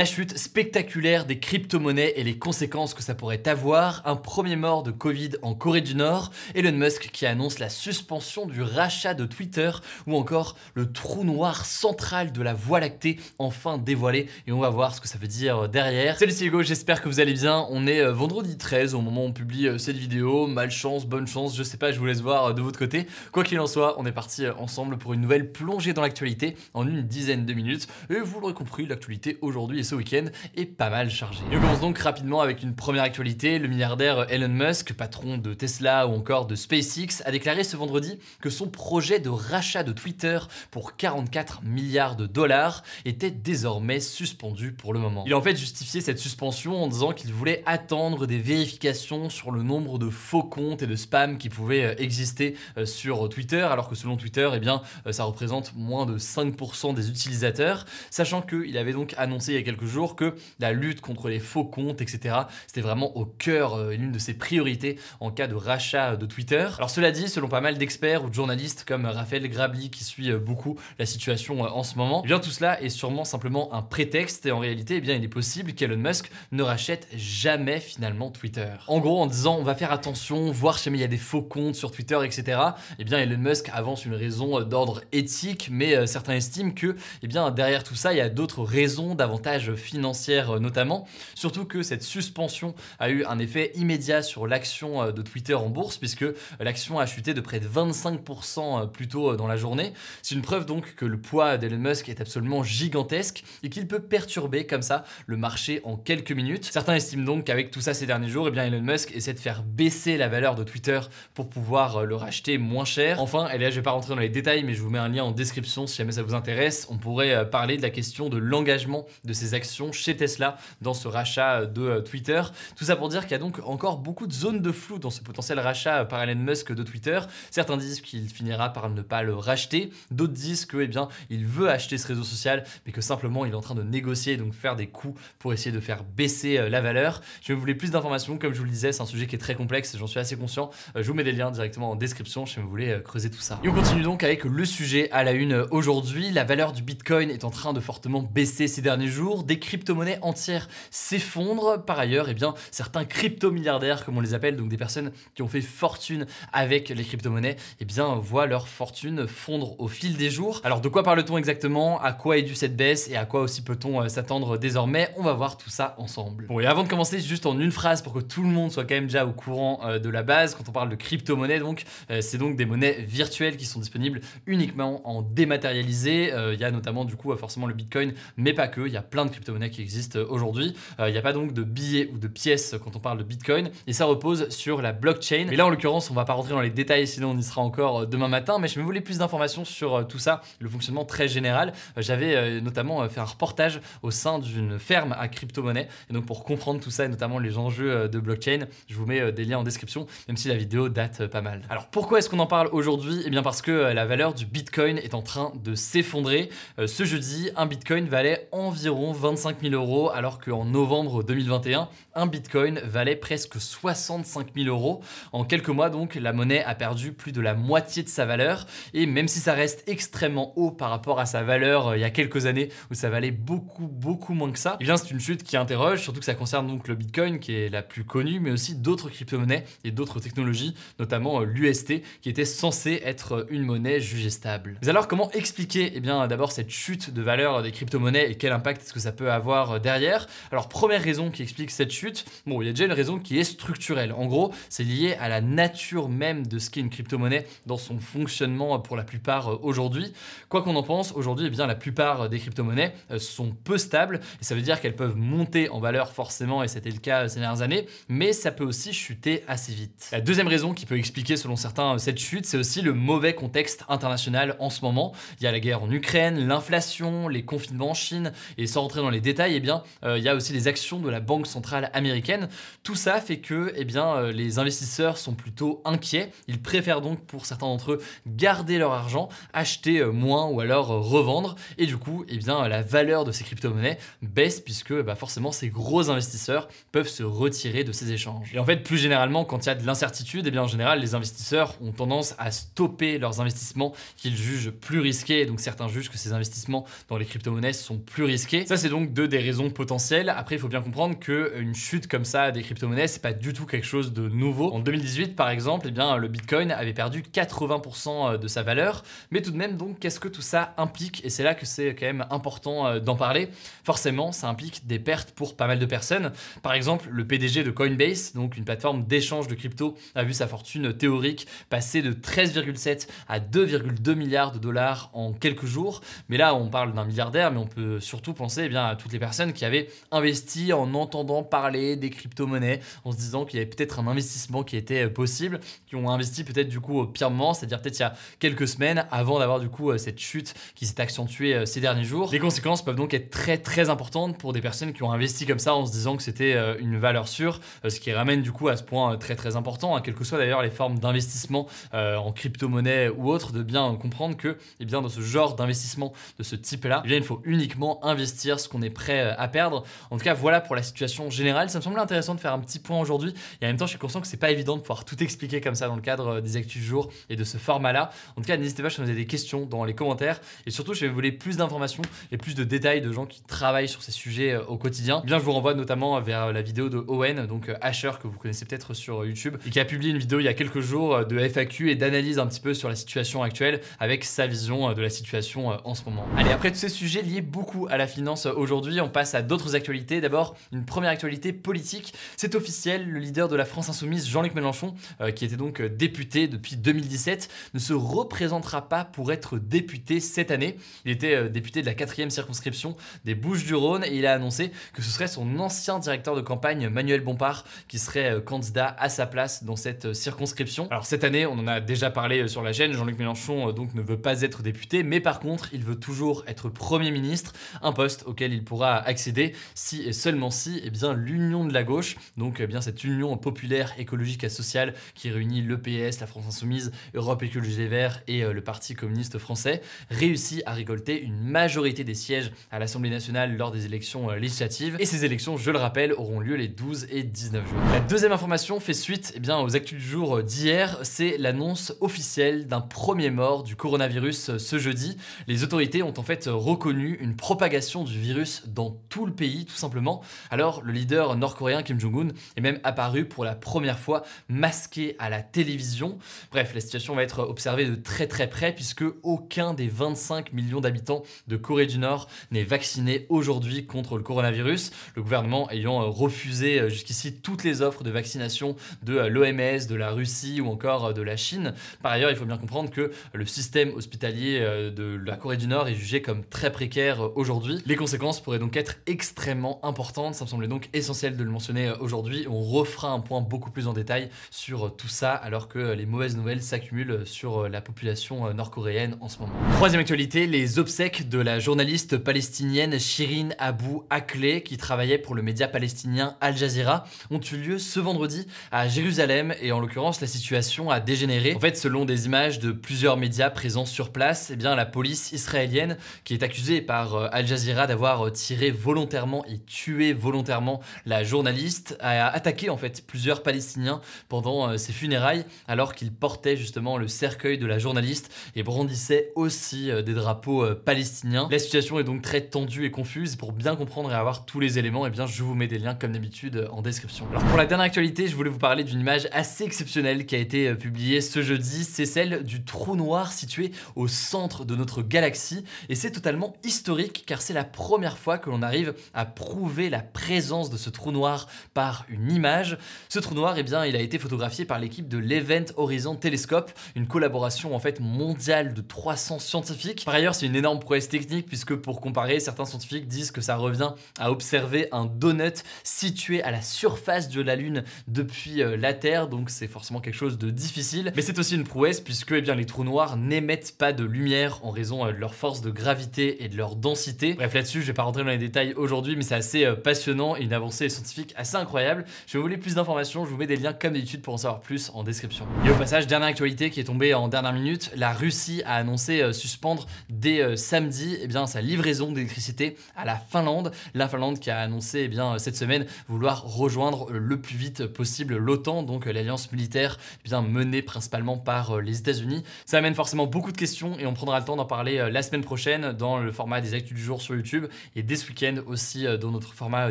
La chute spectaculaire des crypto-monnaies et les conséquences que ça pourrait avoir, un premier mort de Covid en Corée du Nord, Elon Musk qui annonce la suspension du rachat de Twitter, ou encore le trou noir central de la Voie lactée. Enfin dévoilé, et on va voir ce que ça veut dire derrière. Salut c'est Hugo, j'espère que vous allez bien, on est euh, vendredi 13 au moment où on publie euh, cette vidéo, malchance, bonne chance, je sais pas, je vous laisse voir euh, de votre côté. Quoi qu'il en soit, on est parti ensemble pour une nouvelle plongée dans l'actualité en une dizaine de minutes, et vous l'aurez compris, l'actualité aujourd'hui et ce week-end est pas mal chargée. Et on commence donc rapidement avec une première actualité. Le milliardaire Elon Musk, patron de Tesla ou encore de SpaceX, a déclaré ce vendredi que son projet de rachat de Twitter pour 44 milliards de dollars était désormais suspendu pour le moment. Il a en fait justifié cette suspension en disant qu'il voulait attendre des vérifications sur le nombre de faux comptes et de spam qui pouvaient euh, exister euh, sur Twitter, alors que selon Twitter, eh bien, euh, ça représente moins de 5% des utilisateurs, sachant qu'il avait donc annoncé il y a quelques jours que la lutte contre les faux comptes, etc., c'était vraiment au cœur euh, l'une de ses priorités en cas de rachat de Twitter. Alors cela dit, selon pas mal d'experts ou de journalistes comme Raphaël Grabli qui suit euh, beaucoup la situation euh, en ce moment, eh bien tout cela est sûrement simplement un prétexte et en réalité, eh bien il est possible qu'Elon Musk ne rachète jamais finalement Twitter. En gros, en disant on va faire attention, voir si jamais il y a des faux comptes sur Twitter, etc. Eh bien Elon Musk avance une raison d'ordre éthique, mais certains estiment que, eh bien derrière tout ça, il y a d'autres raisons davantage financières financière euh, notamment. Surtout que cette suspension a eu un effet immédiat sur l'action euh, de Twitter en bourse, puisque l'action a chuté de près de 25% euh, plus tôt dans la journée. C'est une preuve donc que le poids d'Elon Musk est absolument gigantesque et qu'il peut perturber comme ça le marché en quelques minutes. Certains estiment donc qu'avec tout ça ces derniers jours, eh bien Elon Musk essaie de faire baisser la valeur de Twitter pour pouvoir le racheter moins cher. Enfin, et là je vais pas rentrer dans les détails, mais je vous mets un lien en description si jamais ça vous intéresse. On pourrait parler de la question de l'engagement de ces actions chez Tesla dans ce rachat de euh, Twitter. Tout ça pour dire qu'il y a donc encore beaucoup de zones de flou dans ce potentiel rachat par Elon Musk de Twitter. Certains disent qu'il finira par ne pas le racheter, d'autres disent que eh bien, il veut acheter ce réseau social, mais que simplement il est en train de négocier, donc faire des coups pour essayer de faire baisser euh, la valeur. Je voulais plus d'informations, comme je vous le disais, c'est un sujet qui est très complexe, j'en suis assez conscient. Euh, je vous mets des liens directement en description si vous voulez creuser tout ça. Et on continue donc avec le sujet à la une aujourd'hui. La valeur du Bitcoin est en train de fortement baisser ces derniers jours. Des crypto-monnaies entières s'effondrent. Par ailleurs, eh bien, certains crypto-milliardaires, comme on les appelle, donc des personnes qui ont fait fortune avec les crypto-monnaies, eh bien, voient leur fortune fondre au fil des jours. Alors, de quoi parle-t-on exactement? À quoi est due cette baisse? Et à quoi aussi peut-on euh, s'attendre désormais? On va voir tout ça ensemble. Bon, et avant de commencer, juste en une phrase pour que tout le monde soit quand même déjà au courant euh, de la base, quand on parle de crypto-monnaie, donc, euh, c'est donc des monnaies virtuelles qui sont disponibles uniquement en dématérialisé. Il y a notamment, du coup, forcément le Bitcoin, mais pas que. Il y a plein de crypto-monnaies qui existe aujourd'hui. Euh, il n'y a pas donc de billets ou de pièces quand on parle de Bitcoin et ça repose sur la blockchain. Mais là, en l'occurrence, on va pas rentrer dans les détails, sinon on y sera encore euh, demain matin. Mais je me voulais plus d'informations sur euh, tout ça, le fonctionnement très général. J'avais notamment fait un reportage au sein d'une ferme à crypto-monnaie. Et donc, pour comprendre tout ça et notamment les enjeux de blockchain, je vous mets des liens en description, même si la vidéo date pas mal. Alors, pourquoi est-ce qu'on en parle aujourd'hui? Eh bien, parce que la valeur du Bitcoin est en train de s'effondrer. Ce jeudi, un Bitcoin valait environ 25 000 euros alors qu'en novembre 2021, un bitcoin valait presque 65 000 euros. En quelques mois, donc, la monnaie a perdu plus de la moitié de sa valeur. Et même si ça reste extrêmement haut par rapport à sa valeur euh, il y a quelques années où ça valait beaucoup, beaucoup moins que ça, eh bien, c'est une chute qui interroge, surtout que ça concerne donc le bitcoin qui est la plus connue, mais aussi d'autres crypto-monnaies et d'autres technologies, notamment euh, l'UST qui était censé être une monnaie jugée stable. Mais alors, comment expliquer, eh bien, d'abord cette chute de valeur des crypto-monnaies et quel impact est-ce que ça peut avoir euh, derrière. Alors première raison qui explique cette chute, bon il y a déjà une raison qui est structurelle. En gros, c'est lié à la nature même de ce qu'est une crypto-monnaie dans son fonctionnement pour la plupart aujourd'hui. Quoi qu'on en pense, aujourd'hui, eh bien la plupart des crypto-monnaies sont peu stables et ça veut dire qu'elles peuvent monter en valeur forcément et c'était le cas ces dernières années, mais ça peut aussi chuter assez vite. La deuxième raison qui peut expliquer selon certains cette chute, c'est aussi le mauvais contexte international en ce moment. Il y a la guerre en Ukraine, l'inflation, les confinements en Chine, et sans rentrer dans les détails, eh bien, euh, il y a aussi les actions de la Banque centrale américaine. Tout ça fait que eh bien, euh, les investisseurs sont plutôt inquiets. Ils préfèrent donc, pour certains d'entre eux, garder leur argent, acheter euh, moins ou alors revendre. Et du coup, eh bien, la valeur de ces crypto-monnaies baisse puisque bah, forcément ces gros investisseurs peuvent se retirer de ces échanges. Et en fait, plus généralement, quand il y a de l'incertitude, eh bien, en général, les investisseurs ont tendance à stopper leurs investissements qu'ils jugent plus risqués. Donc certains jugent que ces investissements dans les crypto-monnaies sont plus risqués. C'est donc deux des raisons potentielles. Après, il faut bien comprendre qu'une chute comme ça des crypto-monnaies, c'est pas du tout quelque chose de nouveau. En 2018, par exemple, eh bien, le Bitcoin avait perdu 80% de sa valeur. Mais tout de même, donc, qu'est-ce que tout ça implique? Et c'est là que c'est quand même important euh, d'en parler. Forcément, ça implique des pertes pour pas mal de personnes. Par exemple, le PDG de Coinbase, donc une plateforme d'échange de crypto, a vu sa fortune théorique passer de 13,7 à 2,2 milliards de dollars en quelques jours. Mais là, on parle d'un milliardaire, mais on peut surtout penser bien, à toutes les personnes qui avaient investi en entendant parler des crypto-monnaies, en se disant qu'il y avait peut-être un investissement qui était euh, possible, qui ont investi peut-être du coup au pire moment, c'est-à-dire peut-être il y a quelques semaines avant d'avoir du coup euh, cette chute qui s'est accentuée euh, ces derniers jours. Les conséquences peuvent donc être très très importantes pour des personnes qui ont investi comme ça en se disant que c'était une valeur sûre, ce qui ramène du coup à ce point très très important, hein, quelles que soient d'ailleurs les formes d'investissement en crypto-monnaie ou autre, de bien comprendre que eh bien, dans ce genre d'investissement de ce type-là, eh il faut uniquement investir ce qu'on est prêt euh, à perdre. En tout cas, voilà pour la situation générale. Ça me semblait intéressant de faire un petit point aujourd'hui. Et en même temps, je suis conscient que c'est pas évident de pouvoir tout expliquer comme ça dans le cadre euh, des actus du jour et de ce format-là. En tout cas, n'hésitez pas si vous avez des questions dans les commentaires. Et surtout, je vais vous voler plus d'informations et plus de détails de gens qui travaillent sur ces sujets euh, au quotidien. Eh bien, je vous renvoie notamment vers la vidéo de Owen, donc Asher, que vous connaissez peut-être sur YouTube, et qui a publié une vidéo il y a quelques jours de FAQ et d'analyse un petit peu sur la situation actuelle avec sa vision de la situation en ce moment. Allez, après tous ces sujets liés beaucoup à la finance aujourd'hui, on passe à d'autres actualités. D'abord, une première actualité politique. C'est officiel, le leader de la France Insoumise, Jean-Luc Mélenchon, euh, qui était donc euh, député depuis 2017, ne se représentera pas pour être député cette année. Il était euh, député de la quatrième circonscription des Bouches-du-Rhône et il a annoncé que ce serait son ancien directeur de campagne, Manuel Bompard, qui serait candidat à sa place dans cette circonscription. Alors cette année, on en a déjà parlé sur la chaîne, Jean-Luc Mélenchon donc ne veut pas être député, mais par contre, il veut toujours être Premier ministre, un poste auquel il pourra accéder si et seulement si eh bien l'union de la gauche, donc eh bien cette union populaire écologique et sociale qui réunit l'EPS, la France Insoumise, Europe Écologie Les Verts et euh, le Parti communiste français, réussit à récolter une majorité des sièges à l'Assemblée nationale lors des élections euh, législatives. Et ces élections, je le rappelle, auront lieu les 12 et 19 juin. La deuxième information fait suite eh bien, aux actus du jour d'hier, c'est l'annonce officielle d'un premier mort du coronavirus ce jeudi. Les autorités ont en fait reconnu une propagation du virus dans tout le pays, tout simplement. Alors, le leader nord-coréen Kim Jong-un est même apparu pour la première fois masqué à la télévision. Bref, la situation va être observée de très très près puisque aucun des 25 millions d'habitants de Corée du Nord n'est vacciné aujourd'hui contre le coronavirus. Le gouvernement ayant refusé jusqu'ici toutes les offres de vaccination de l'OMS, de la Russie ou encore de la Chine. Par ailleurs, il faut bien comprendre que le système hospitalier de la Corée du Nord est jugé comme très précaire euh, aujourd'hui. Les conséquences pourraient donc être extrêmement importantes. Ça me semblait donc essentiel de le mentionner euh, aujourd'hui. On refera un point beaucoup plus en détail sur euh, tout ça alors que les mauvaises nouvelles s'accumulent sur la population nord-coréenne en ce moment. Troisième actualité, les obsèques de la journaliste palestinienne Shirin Abu Akleh qui travaillait pour le média palestinien Al Jazeera ont eu lieu ce vendredi à Jérusalem et en l'occurrence la situation a dégénéré. En fait, selon des images de plusieurs médias présents sur place, eh bien la police israélienne qui est accusée par euh, Al Jazeera d'avoir euh, tiré volontairement et tué volontairement la journaliste, a attaqué en fait plusieurs Palestiniens pendant euh, ses funérailles alors qu'il portait justement le cercueil de la journaliste et brandissait aussi des drapeaux palestiniens. La situation est donc très tendue et confuse. Pour bien comprendre et avoir tous les éléments, eh bien je vous mets des liens comme d'habitude en description. Alors pour la dernière actualité, je voulais vous parler d'une image assez exceptionnelle qui a été publiée ce jeudi. C'est celle du trou noir situé au centre de notre galaxie et c'est totalement historique car c'est la première première fois que l'on arrive à prouver la présence de ce trou noir par une image. Ce trou noir, eh bien, il a été photographié par l'équipe de l'Event Horizon Telescope, une collaboration en fait mondiale de 300 scientifiques. Par ailleurs, c'est une énorme prouesse technique puisque pour comparer, certains scientifiques disent que ça revient à observer un donut situé à la surface de la Lune depuis euh, la Terre, donc c'est forcément quelque chose de difficile. Mais c'est aussi une prouesse puisque eh bien, les trous noirs n'émettent pas de lumière en raison euh, de leur force de gravité et de leur densité. Bref, là-dessus, je vais pas rentrer dans les détails aujourd'hui, mais c'est assez euh, passionnant et une avancée scientifique assez incroyable. Je vous voulez plus d'informations, je vous mets des liens comme d'habitude pour en savoir plus en description. Et au passage, dernière actualité qui est tombée en dernière minute, la Russie a annoncé euh, suspendre dès euh, samedi eh bien, sa livraison d'électricité à la Finlande. La Finlande qui a annoncé eh bien, cette semaine vouloir rejoindre le plus vite possible l'OTAN, donc l'alliance militaire eh bien, menée principalement par les États-Unis. Ça amène forcément beaucoup de questions et on prendra le temps d'en parler la semaine prochaine dans le format des actus du jour sur YouTube et dès ce week-end aussi dans notre format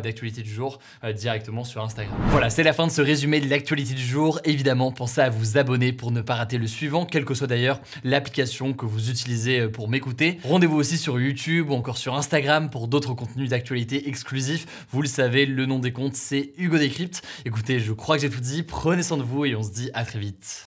d'actualité du jour directement sur Instagram. Voilà, c'est la fin de ce résumé de l'actualité du jour. Évidemment, pensez à vous abonner pour ne pas rater le suivant, quelle que soit d'ailleurs l'application que vous utilisez pour m'écouter. Rendez-vous aussi sur YouTube ou encore sur Instagram pour d'autres contenus d'actualité exclusifs. Vous le savez, le nom des comptes, c'est Hugo Décrypte. Écoutez, je crois que j'ai tout dit. Prenez soin de vous et on se dit à très vite.